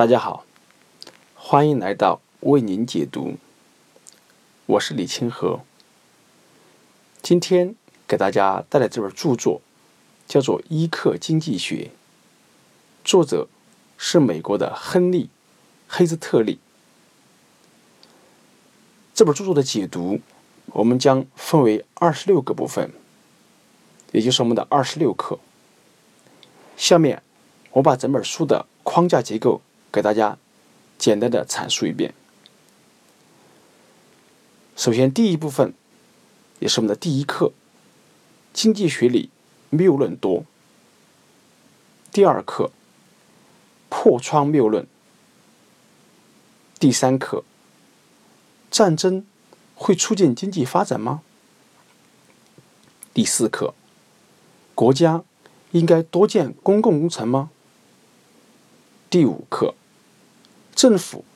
大家好，欢迎来到为您解读。我是李清河。今天给大家带来这本著作，叫做《伊克经济学》，作者是美国的亨利·黑斯特利。这本著作的解读，我们将分为二十六个部分，也就是我们的二十六课。下面我把整本书的框架结构。给大家简单的阐述一遍。首先，第一部分也是我们的第一课，经济学里谬论多。第二课，破窗谬论。第三课，战争会促进经济发展吗？第四课，国家应该多建公共工程吗？第五课。政府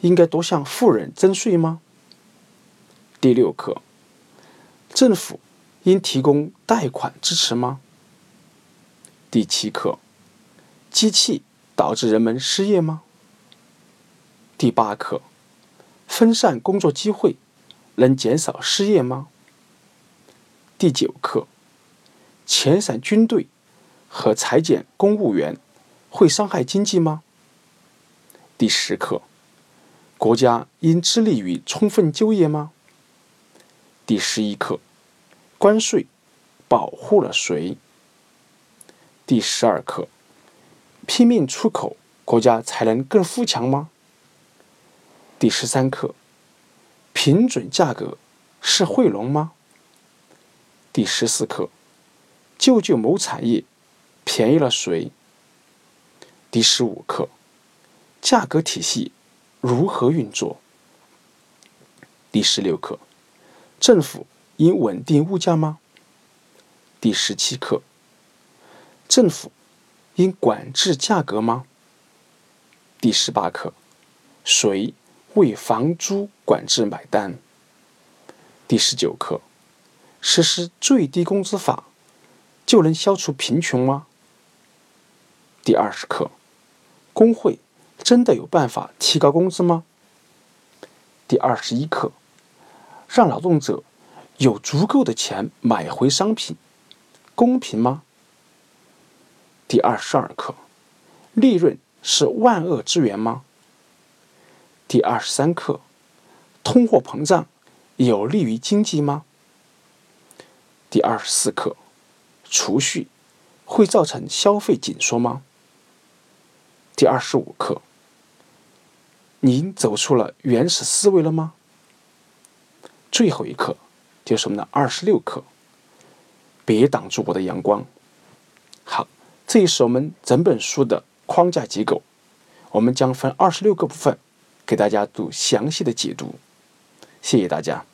应该多向富人征税吗？第六课，政府应提供贷款支持吗？第七课，机器导致人们失业吗？第八课，分散工作机会能减少失业吗？第九课，遣散军队和裁减公务员会伤害经济吗？第十课，国家应致力于充分就业吗？第十一课，关税保护了谁？第十二课，拼命出口，国家才能更富强吗？第十三课，平准价格是汇农吗？第十四课，救救某产业，便宜了谁？第十五课。价格体系如何运作？第十六课，政府应稳定物价吗？第十七课，政府应管制价格吗？第十八课，谁为房租管制买单？第十九课，实施最低工资法就能消除贫穷吗？第二十课，工会。真的有办法提高工资吗？第二十一课，让劳动者有足够的钱买回商品，公平吗？第二十二课，利润是万恶之源吗？第二十三课，通货膨胀有利于经济吗？第二十四课，储蓄会造成消费紧缩吗？第二十五课，您走出了原始思维了吗？最后一课就是我们的二十六课，别挡住我的阳光。好，这也是我们整本书的框架结构。我们将分二十六个部分给大家做详细的解读。谢谢大家。